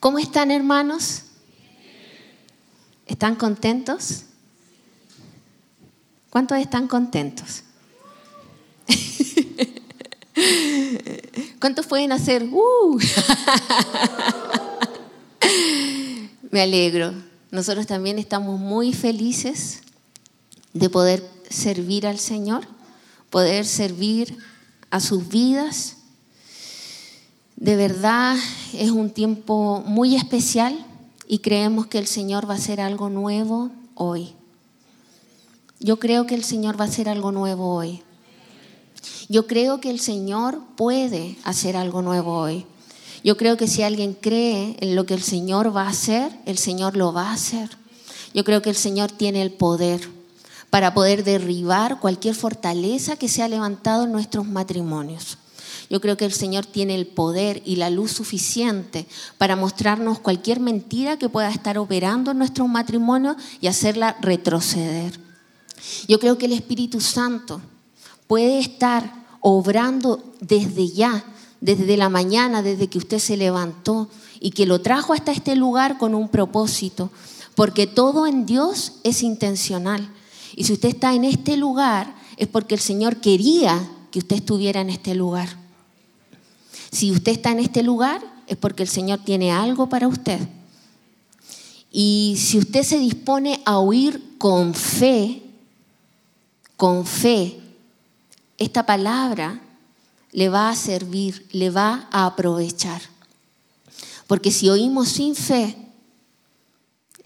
¿Cómo están hermanos? ¿Están contentos? ¿Cuántos están contentos? ¿Cuántos pueden hacer? ¡Uh! Me alegro. Nosotros también estamos muy felices de poder servir al Señor, poder servir a sus vidas. De verdad es un tiempo muy especial y creemos que el Señor va a hacer algo nuevo hoy. Yo creo que el Señor va a hacer algo nuevo hoy. Yo creo que el Señor puede hacer algo nuevo hoy. Yo creo que si alguien cree en lo que el Señor va a hacer, el Señor lo va a hacer. Yo creo que el Señor tiene el poder para poder derribar cualquier fortaleza que se ha levantado en nuestros matrimonios. Yo creo que el Señor tiene el poder y la luz suficiente para mostrarnos cualquier mentira que pueda estar operando en nuestros matrimonios y hacerla retroceder. Yo creo que el Espíritu Santo puede estar obrando desde ya, desde la mañana, desde que usted se levantó y que lo trajo hasta este lugar con un propósito, porque todo en Dios es intencional. Y si usted está en este lugar es porque el Señor quería que usted estuviera en este lugar. Si usted está en este lugar es porque el Señor tiene algo para usted. Y si usted se dispone a oír con fe, con fe, esta palabra le va a servir, le va a aprovechar. Porque si oímos sin fe,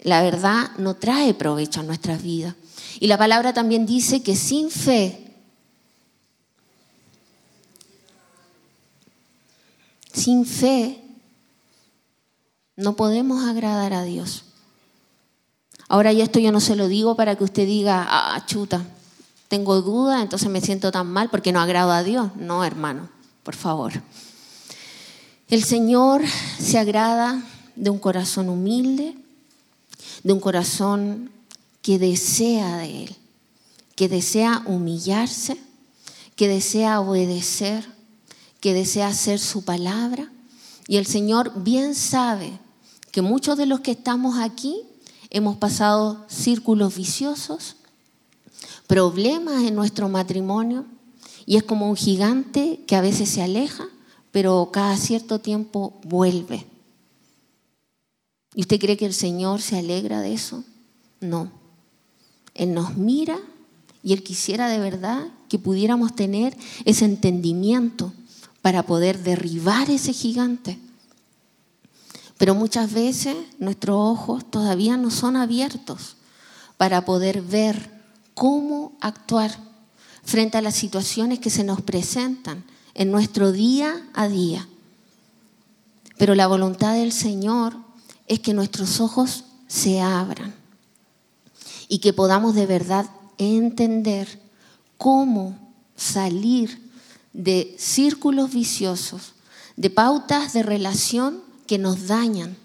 la verdad no trae provecho a nuestras vidas. Y la palabra también dice que sin fe, sin fe, no podemos agradar a Dios. Ahora y esto yo no se lo digo para que usted diga, ah, chuta, tengo duda, entonces me siento tan mal porque no agrado a Dios. No, hermano, por favor. El Señor se agrada de un corazón humilde, de un corazón que desea de Él, que desea humillarse, que desea obedecer, que desea hacer su palabra. Y el Señor bien sabe que muchos de los que estamos aquí hemos pasado círculos viciosos, problemas en nuestro matrimonio y es como un gigante que a veces se aleja, pero cada cierto tiempo vuelve. ¿Y usted cree que el Señor se alegra de eso? No. Él nos mira y Él quisiera de verdad que pudiéramos tener ese entendimiento para poder derribar ese gigante. Pero muchas veces nuestros ojos todavía no son abiertos para poder ver cómo actuar frente a las situaciones que se nos presentan en nuestro día a día. Pero la voluntad del Señor es que nuestros ojos se abran y que podamos de verdad entender cómo salir de círculos viciosos, de pautas de relación que nos dañan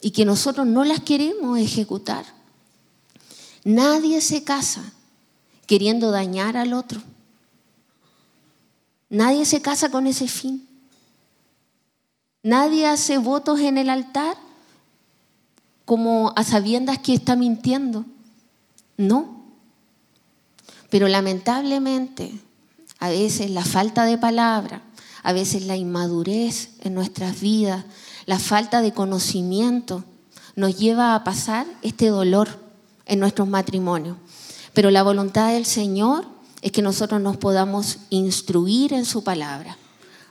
y que nosotros no las queremos ejecutar. Nadie se casa queriendo dañar al otro. Nadie se casa con ese fin. Nadie hace votos en el altar como a sabiendas que está mintiendo. No. Pero lamentablemente, a veces la falta de palabra, a veces la inmadurez en nuestras vidas, la falta de conocimiento, nos lleva a pasar este dolor en nuestros matrimonios. Pero la voluntad del Señor es que nosotros nos podamos instruir en su palabra,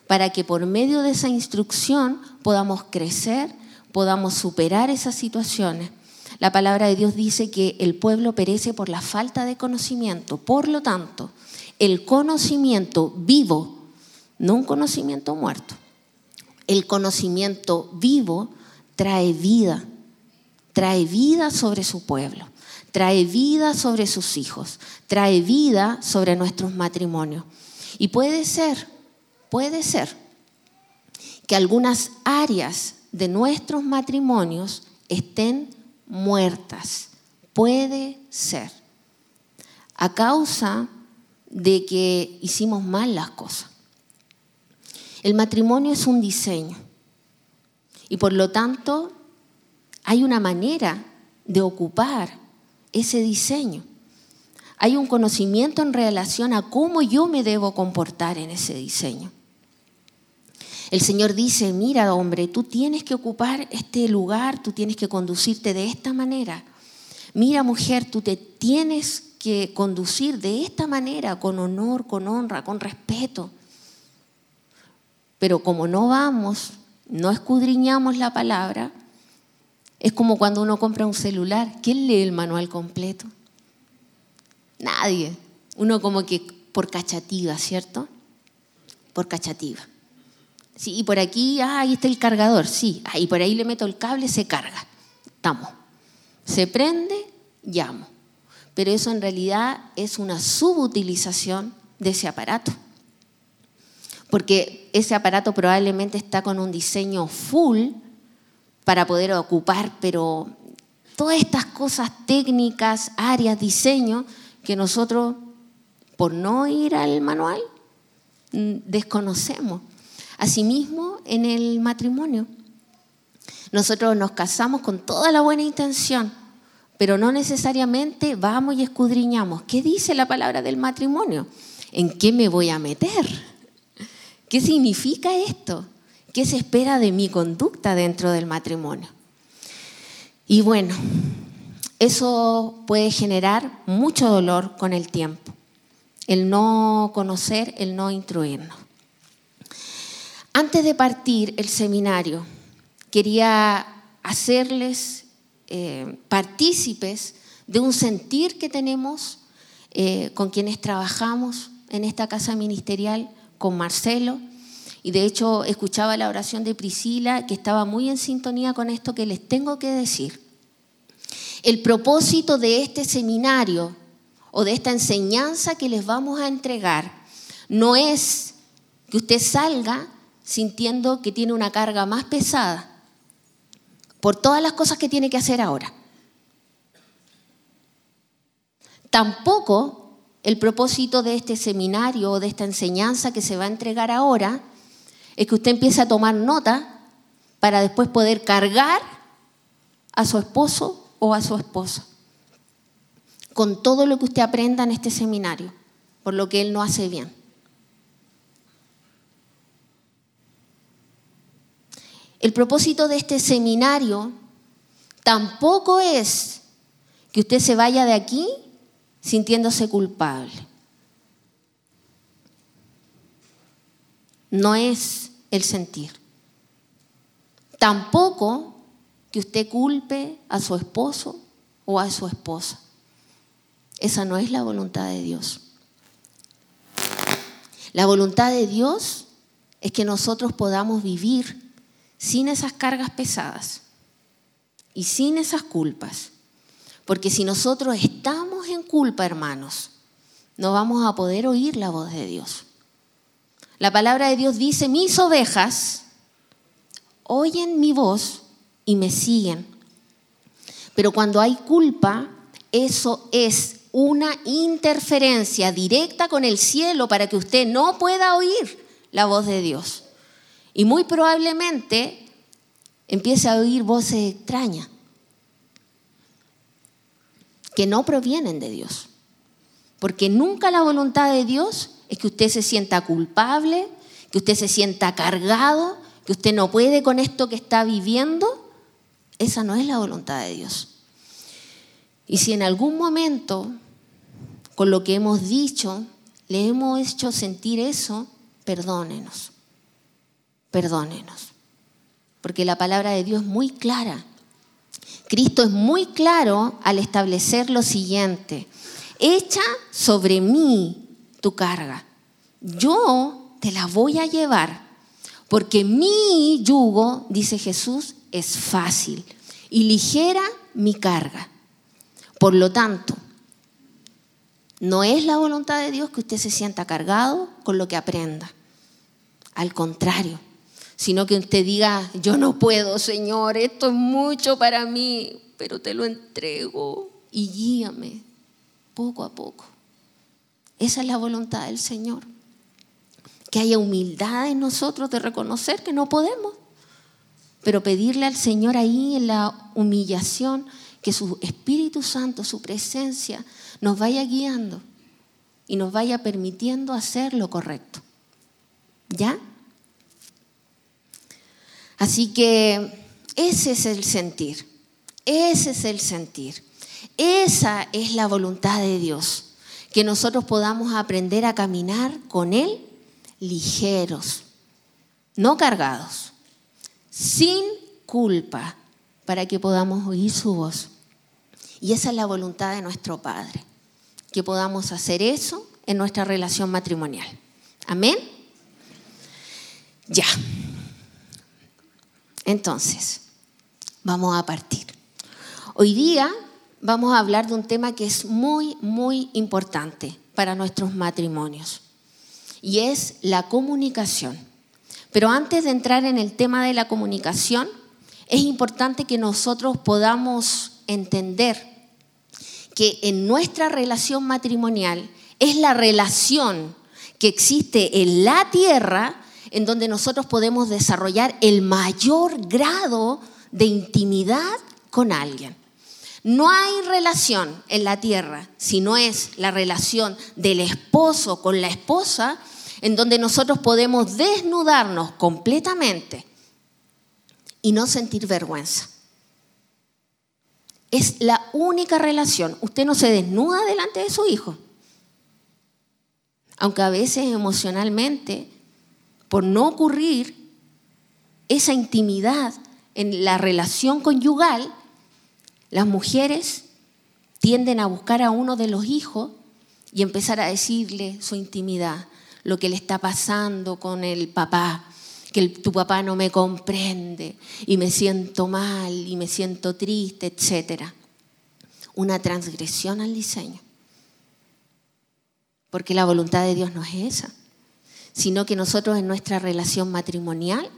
para que por medio de esa instrucción podamos crecer, podamos superar esas situaciones. La palabra de Dios dice que el pueblo perece por la falta de conocimiento. Por lo tanto, el conocimiento vivo, no un conocimiento muerto, el conocimiento vivo trae vida, trae vida sobre su pueblo trae vida sobre sus hijos, trae vida sobre nuestros matrimonios. Y puede ser, puede ser que algunas áreas de nuestros matrimonios estén muertas. Puede ser. A causa de que hicimos mal las cosas. El matrimonio es un diseño. Y por lo tanto, hay una manera de ocupar ese diseño. Hay un conocimiento en relación a cómo yo me debo comportar en ese diseño. El Señor dice, mira hombre, tú tienes que ocupar este lugar, tú tienes que conducirte de esta manera. Mira mujer, tú te tienes que conducir de esta manera, con honor, con honra, con respeto. Pero como no vamos, no escudriñamos la palabra, es como cuando uno compra un celular. ¿Quién lee el manual completo? Nadie. Uno como que por cachativa, ¿cierto? Por cachativa. Sí, y por aquí, ah, ahí está el cargador, sí. Ah, y por ahí le meto el cable, se carga. Estamos. Se prende, llamo. Pero eso en realidad es una subutilización de ese aparato. Porque ese aparato probablemente está con un diseño full para poder ocupar, pero todas estas cosas técnicas, áreas, diseño, que nosotros, por no ir al manual, desconocemos. Asimismo, en el matrimonio, nosotros nos casamos con toda la buena intención, pero no necesariamente vamos y escudriñamos. ¿Qué dice la palabra del matrimonio? ¿En qué me voy a meter? ¿Qué significa esto? ¿Qué se espera de mi conducta dentro del matrimonio? Y bueno, eso puede generar mucho dolor con el tiempo, el no conocer, el no instruirnos. Antes de partir el seminario, quería hacerles eh, partícipes de un sentir que tenemos eh, con quienes trabajamos en esta casa ministerial, con Marcelo. Y de hecho escuchaba la oración de Priscila, que estaba muy en sintonía con esto que les tengo que decir. El propósito de este seminario o de esta enseñanza que les vamos a entregar no es que usted salga sintiendo que tiene una carga más pesada por todas las cosas que tiene que hacer ahora. Tampoco el propósito de este seminario o de esta enseñanza que se va a entregar ahora es que usted empiece a tomar nota para después poder cargar a su esposo o a su esposa con todo lo que usted aprenda en este seminario, por lo que él no hace bien. El propósito de este seminario tampoco es que usted se vaya de aquí sintiéndose culpable. No es el sentir. Tampoco que usted culpe a su esposo o a su esposa. Esa no es la voluntad de Dios. La voluntad de Dios es que nosotros podamos vivir sin esas cargas pesadas y sin esas culpas. Porque si nosotros estamos en culpa, hermanos, no vamos a poder oír la voz de Dios. La palabra de Dios dice, mis ovejas oyen mi voz y me siguen. Pero cuando hay culpa, eso es una interferencia directa con el cielo para que usted no pueda oír la voz de Dios. Y muy probablemente empiece a oír voces extrañas que no provienen de Dios. Porque nunca la voluntad de Dios es que usted se sienta culpable, que usted se sienta cargado, que usted no puede con esto que está viviendo. Esa no es la voluntad de Dios. Y si en algún momento, con lo que hemos dicho, le hemos hecho sentir eso, perdónenos perdónenos. Porque la palabra de Dios es muy clara. Cristo es muy claro al establecer lo siguiente. Echa sobre mí tu carga. Yo te la voy a llevar. Porque mi yugo, dice Jesús, es fácil y ligera mi carga. Por lo tanto, no es la voluntad de Dios que usted se sienta cargado con lo que aprenda. Al contrario, sino que usted diga, yo no puedo, Señor, esto es mucho para mí, pero te lo entrego y guíame poco a poco. Esa es la voluntad del Señor. Que haya humildad en nosotros de reconocer que no podemos. pero pedirle al Señor ahí en la humillación que su Espíritu Santo, su presencia, nos vaya guiando y nos vaya permitiendo hacer lo correcto. ¿Ya? Así que ese es el sentir, ese es el sentir, esa es la voluntad de Dios, que nosotros podamos aprender a caminar con Él ligeros, no cargados, sin culpa, para que podamos oír su voz. Y esa es la voluntad de nuestro Padre, que podamos hacer eso en nuestra relación matrimonial. Amén. Ya. Entonces, vamos a partir. Hoy día vamos a hablar de un tema que es muy, muy importante para nuestros matrimonios y es la comunicación. Pero antes de entrar en el tema de la comunicación, es importante que nosotros podamos entender que en nuestra relación matrimonial es la relación que existe en la tierra en donde nosotros podemos desarrollar el mayor grado de intimidad con alguien. No hay relación en la tierra si no es la relación del esposo con la esposa en donde nosotros podemos desnudarnos completamente y no sentir vergüenza. Es la única relación. Usted no se desnuda delante de su hijo. Aunque a veces emocionalmente, por no ocurrir esa intimidad en la relación conyugal, las mujeres tienden a buscar a uno de los hijos y empezar a decirle su intimidad, lo que le está pasando con el papá, que tu papá no me comprende y me siento mal y me siento triste, etc. Una transgresión al diseño. Porque la voluntad de Dios no es esa, sino que nosotros en nuestra relación matrimonial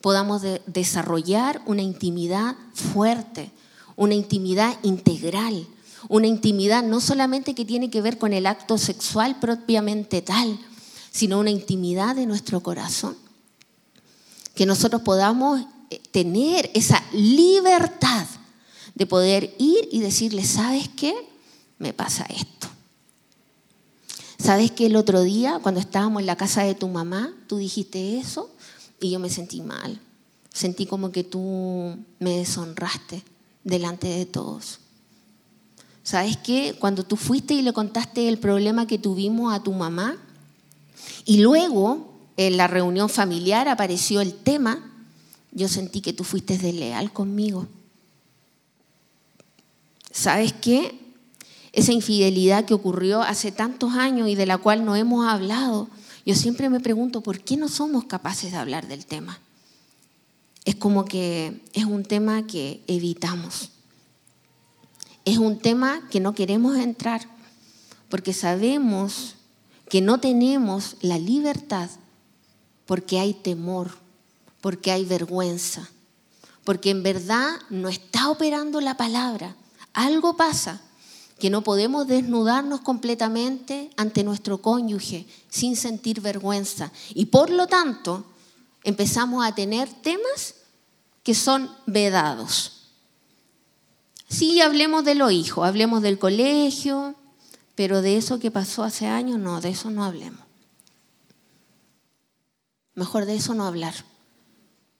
podamos desarrollar una intimidad fuerte, una intimidad integral, una intimidad no solamente que tiene que ver con el acto sexual propiamente tal, sino una intimidad de nuestro corazón. Que nosotros podamos eh, tener esa libertad de poder ir y decirle, ¿sabes qué? Me pasa esto. ¿Sabes qué? El otro día, cuando estábamos en la casa de tu mamá, tú dijiste eso y yo me sentí mal. Sentí como que tú me deshonraste delante de todos. ¿Sabes qué? Cuando tú fuiste y le contaste el problema que tuvimos a tu mamá, y luego en la reunión familiar apareció el tema, yo sentí que tú fuiste desleal conmigo. ¿Sabes qué? Esa infidelidad que ocurrió hace tantos años y de la cual no hemos hablado, yo siempre me pregunto, ¿por qué no somos capaces de hablar del tema? Es como que es un tema que evitamos. Es un tema que no queremos entrar porque sabemos que no tenemos la libertad porque hay temor, porque hay vergüenza, porque en verdad no está operando la palabra. Algo pasa que no podemos desnudarnos completamente ante nuestro cónyuge sin sentir vergüenza. Y por lo tanto, empezamos a tener temas que son vedados. Sí, hablemos de los hijos, hablemos del colegio, pero de eso que pasó hace años, no, de eso no hablemos. Mejor de eso no hablar,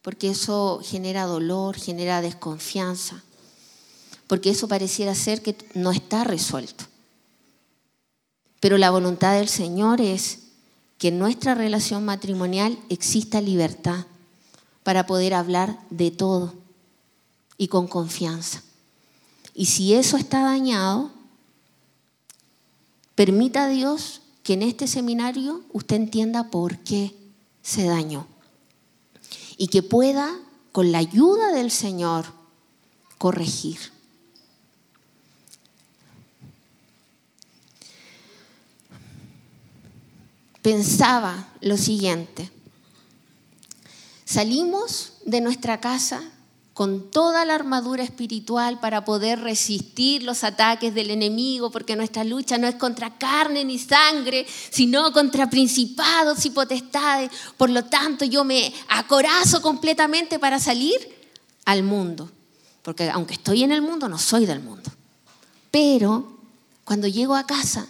porque eso genera dolor, genera desconfianza, porque eso pareciera ser que no está resuelto. Pero la voluntad del Señor es que en nuestra relación matrimonial exista libertad para poder hablar de todo y con confianza. Y si eso está dañado, Permita a Dios que en este seminario usted entienda por qué se dañó y que pueda, con la ayuda del Señor, corregir. Pensaba lo siguiente, salimos de nuestra casa con toda la armadura espiritual para poder resistir los ataques del enemigo, porque nuestra lucha no es contra carne ni sangre, sino contra principados y potestades. Por lo tanto, yo me acorazo completamente para salir al mundo, porque aunque estoy en el mundo, no soy del mundo. Pero cuando llego a casa,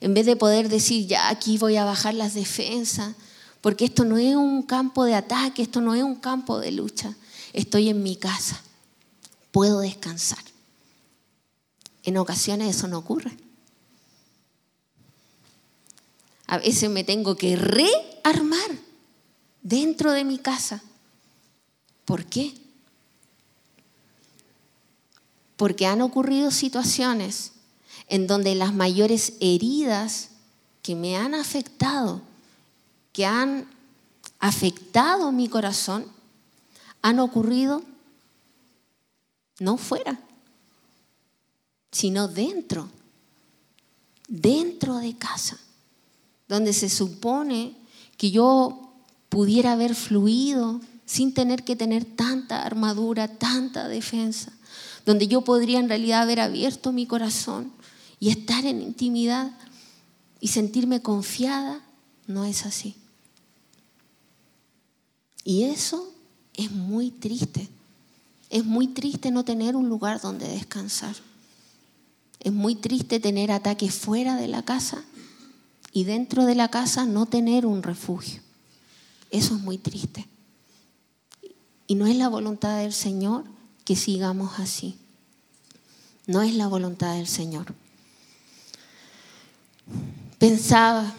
en vez de poder decir, ya aquí voy a bajar las defensas, porque esto no es un campo de ataque, esto no es un campo de lucha, estoy en mi casa, puedo descansar. En ocasiones eso no ocurre. A veces me tengo que rearmar dentro de mi casa. ¿Por qué? Porque han ocurrido situaciones en donde las mayores heridas que me han afectado, que han afectado mi corazón, han ocurrido no fuera, sino dentro, dentro de casa, donde se supone que yo pudiera haber fluido sin tener que tener tanta armadura, tanta defensa, donde yo podría en realidad haber abierto mi corazón y estar en intimidad y sentirme confiada, no es así. Y eso es muy triste. Es muy triste no tener un lugar donde descansar. Es muy triste tener ataques fuera de la casa y dentro de la casa no tener un refugio. Eso es muy triste. Y no es la voluntad del Señor que sigamos así. No es la voluntad del Señor. Pensaba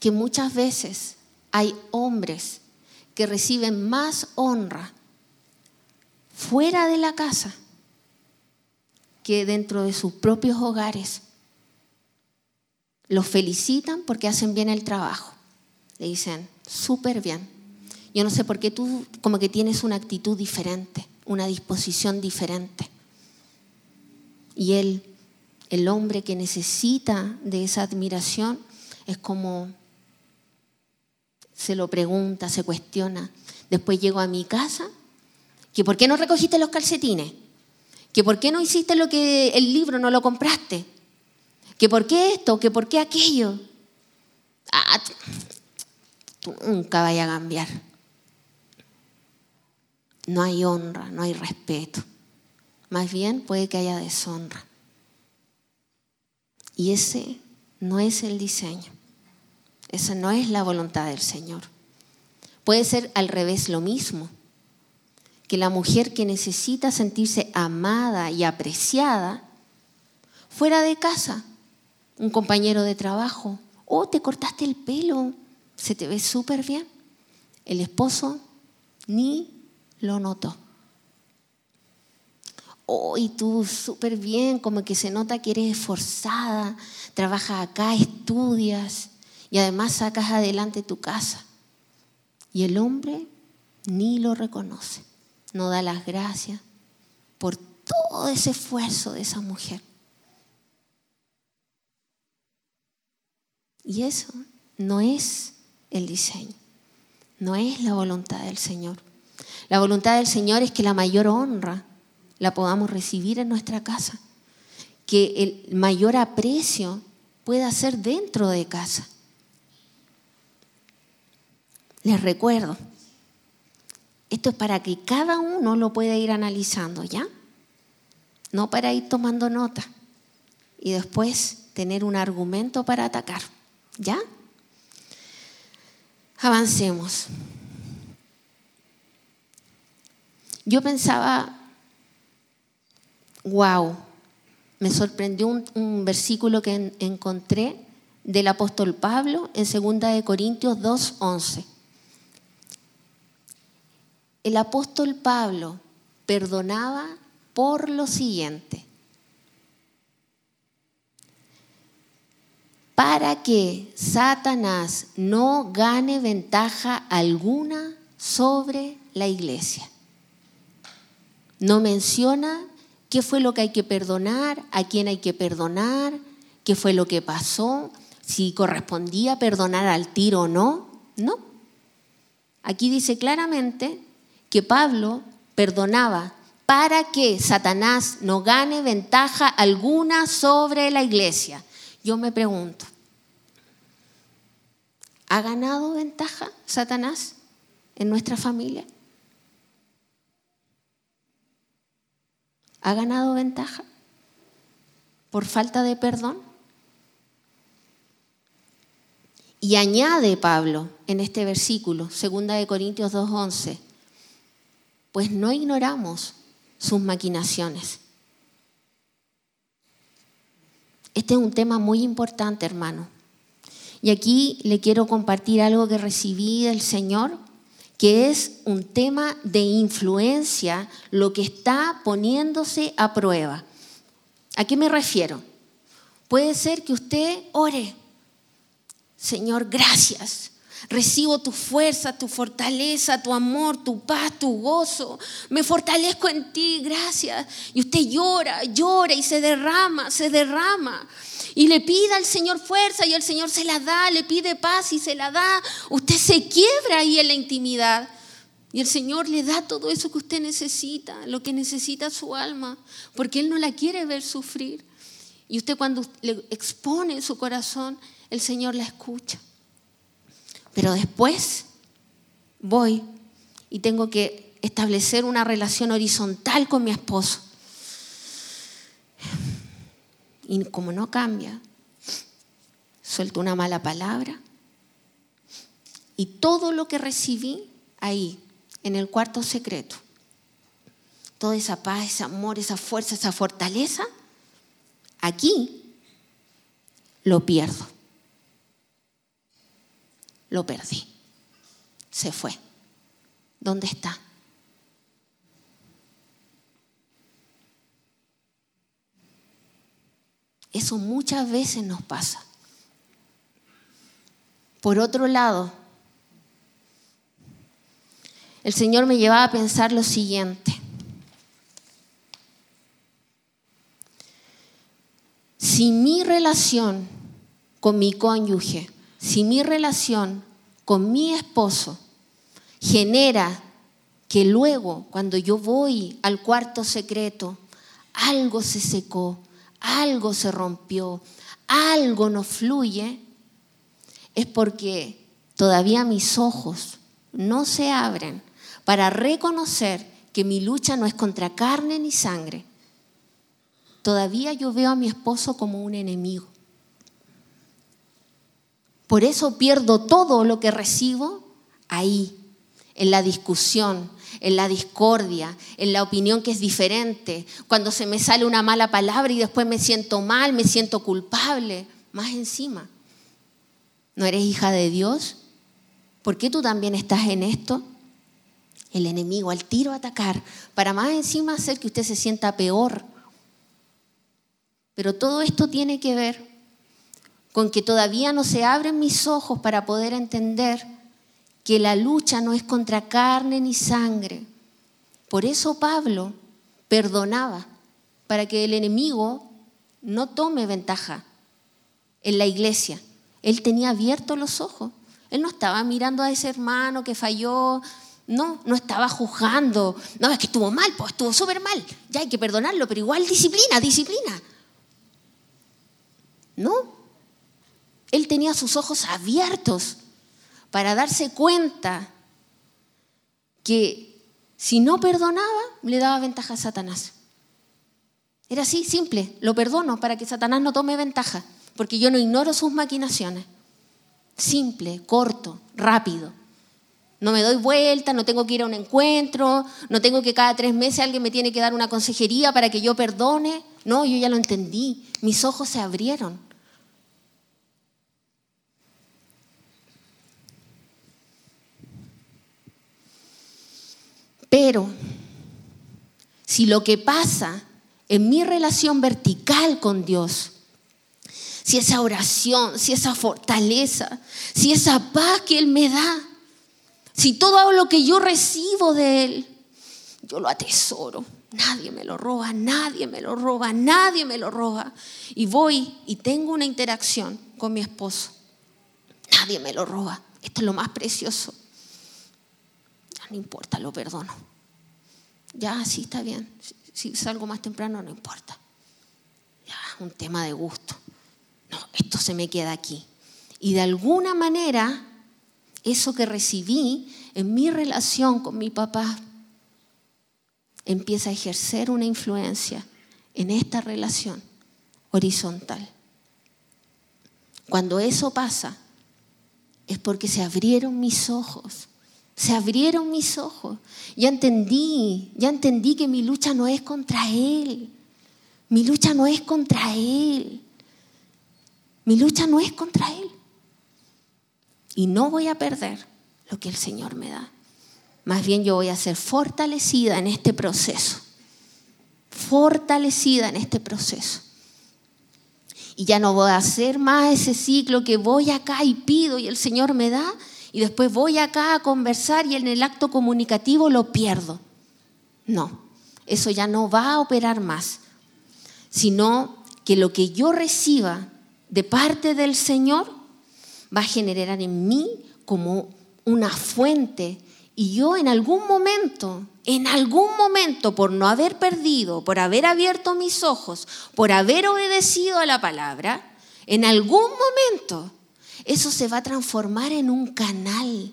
que muchas veces hay hombres que reciben más honra fuera de la casa que dentro de sus propios hogares. Los felicitan porque hacen bien el trabajo. Le dicen, súper bien. Yo no sé por qué tú como que tienes una actitud diferente, una disposición diferente. Y él el hombre que necesita de esa admiración es como se lo pregunta, se cuestiona. Después llego a mi casa, que por qué no recogiste los calcetines, que por qué no hiciste lo que el libro no lo compraste, que por qué esto, que por qué aquello. Ah, tú nunca vayas a cambiar. No hay honra, no hay respeto. Más bien puede que haya deshonra. Y ese no es el diseño. Esa no es la voluntad del Señor. Puede ser al revés lo mismo. Que la mujer que necesita sentirse amada y apreciada fuera de casa, un compañero de trabajo, oh, te cortaste el pelo, se te ve súper bien. El esposo ni lo notó oh, y tú súper bien, como que se nota que eres esforzada, trabajas acá, estudias y además sacas adelante tu casa. Y el hombre ni lo reconoce, no da las gracias por todo ese esfuerzo de esa mujer. Y eso no es el diseño, no es la voluntad del Señor. La voluntad del Señor es que la mayor honra la podamos recibir en nuestra casa, que el mayor aprecio pueda ser dentro de casa. Les recuerdo, esto es para que cada uno lo pueda ir analizando, ¿ya? No para ir tomando nota y después tener un argumento para atacar, ¿ya? Avancemos. Yo pensaba wow, me sorprendió un, versículo que encontré del apóstol Pablo en 2 de Corintios 2:11. El apóstol Pablo perdonaba por lo siguiente: para que Satanás no gane ventaja alguna sobre la iglesia. No menciona qué fue lo que hay que perdonar, a quién hay que perdonar, qué fue lo que pasó, si correspondía perdonar al tiro o no. No. Aquí dice claramente que Pablo perdonaba para que Satanás no gane ventaja alguna sobre la iglesia. Yo me pregunto, ¿ha ganado ventaja Satanás en nuestra familia? Ha ganado ventaja por falta de perdón. Y añade Pablo en este versículo, 2 de Corintios 2:11, pues no ignoramos sus maquinaciones. Este es un tema muy importante, hermano. Y aquí le quiero compartir algo que recibí del Señor, que es un tema de influencia, lo que está poniéndose a prueba. ¿A qué me refiero? Puede ser que usted ore, Señor, gracias. Recibo tu fuerza, tu fortaleza, tu amor, tu paz, tu gozo. Me fortalezco en ti, gracias. Y usted llora, llora y se derrama, se derrama. Y le pide al Señor fuerza y el Señor se la da, le pide paz y se la da. Usted se quiebra ahí en la intimidad. Y el Señor le da todo eso que usted necesita, lo que necesita su alma, porque Él no la quiere ver sufrir. Y usted cuando le expone su corazón, el Señor la escucha. Pero después voy y tengo que establecer una relación horizontal con mi esposo. Y como no cambia, suelto una mala palabra. Y todo lo que recibí ahí, en el cuarto secreto, toda esa paz, ese amor, esa fuerza, esa fortaleza, aquí lo pierdo. Lo perdí. Se fue. ¿Dónde está? Eso muchas veces nos pasa. Por otro lado, el Señor me llevaba a pensar lo siguiente. Si mi relación con mi cónyuge, si mi relación con mi esposo genera que luego, cuando yo voy al cuarto secreto, algo se secó, algo se rompió, algo no fluye, es porque todavía mis ojos no se abren para reconocer que mi lucha no es contra carne ni sangre. Todavía yo veo a mi esposo como un enemigo. Por eso pierdo todo lo que recibo ahí, en la discusión, en la discordia, en la opinión que es diferente, cuando se me sale una mala palabra y después me siento mal, me siento culpable, más encima. ¿No eres hija de Dios? ¿Por qué tú también estás en esto? El enemigo al tiro atacar, para más encima hacer que usted se sienta peor. Pero todo esto tiene que ver con que todavía no se abren mis ojos para poder entender que la lucha no es contra carne ni sangre. Por eso Pablo perdonaba, para que el enemigo no tome ventaja en la iglesia. Él tenía abiertos los ojos. Él no estaba mirando a ese hermano que falló, no, no estaba juzgando. No, es que estuvo mal, pues estuvo súper mal. Ya hay que perdonarlo, pero igual disciplina, disciplina. No. Él tenía sus ojos abiertos para darse cuenta que si no perdonaba, le daba ventaja a Satanás. Era así, simple, lo perdono para que Satanás no tome ventaja, porque yo no ignoro sus maquinaciones. Simple, corto, rápido. No me doy vuelta, no tengo que ir a un encuentro, no tengo que cada tres meses alguien me tiene que dar una consejería para que yo perdone. No, yo ya lo entendí, mis ojos se abrieron. Pero si lo que pasa en mi relación vertical con Dios, si esa oración, si esa fortaleza, si esa paz que Él me da, si todo lo que yo recibo de Él, yo lo atesoro. Nadie me lo roba, nadie me lo roba, nadie me lo roba. Y voy y tengo una interacción con mi esposo. Nadie me lo roba. Esto es lo más precioso no importa, lo perdono. Ya, sí, está bien. Si salgo más temprano, no importa. Ya, un tema de gusto. No, esto se me queda aquí. Y de alguna manera, eso que recibí en mi relación con mi papá, empieza a ejercer una influencia en esta relación horizontal. Cuando eso pasa, es porque se abrieron mis ojos. Se abrieron mis ojos. Ya entendí, ya entendí que mi lucha no es contra Él. Mi lucha no es contra Él. Mi lucha no es contra Él. Y no voy a perder lo que el Señor me da. Más bien yo voy a ser fortalecida en este proceso. Fortalecida en este proceso. Y ya no voy a hacer más ese ciclo que voy acá y pido y el Señor me da y después voy acá a conversar y en el acto comunicativo lo pierdo. No, eso ya no va a operar más, sino que lo que yo reciba de parte del Señor va a generar en mí como una fuente y yo en algún momento, en algún momento, por no haber perdido, por haber abierto mis ojos, por haber obedecido a la palabra, en algún momento eso se va a transformar en un canal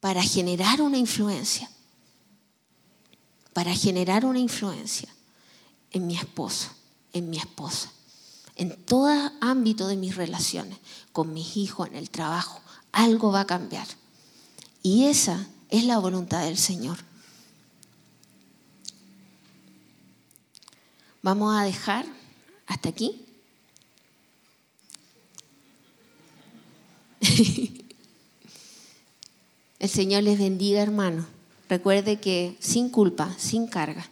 para generar una influencia, para generar una influencia en mi esposo, en mi esposa, en todo ámbito de mis relaciones, con mis hijos, en el trabajo algo va a cambiar. Y esa es la voluntad del Señor. Vamos a dejar hasta aquí. El Señor les bendiga, hermano. Recuerde que sin culpa, sin carga,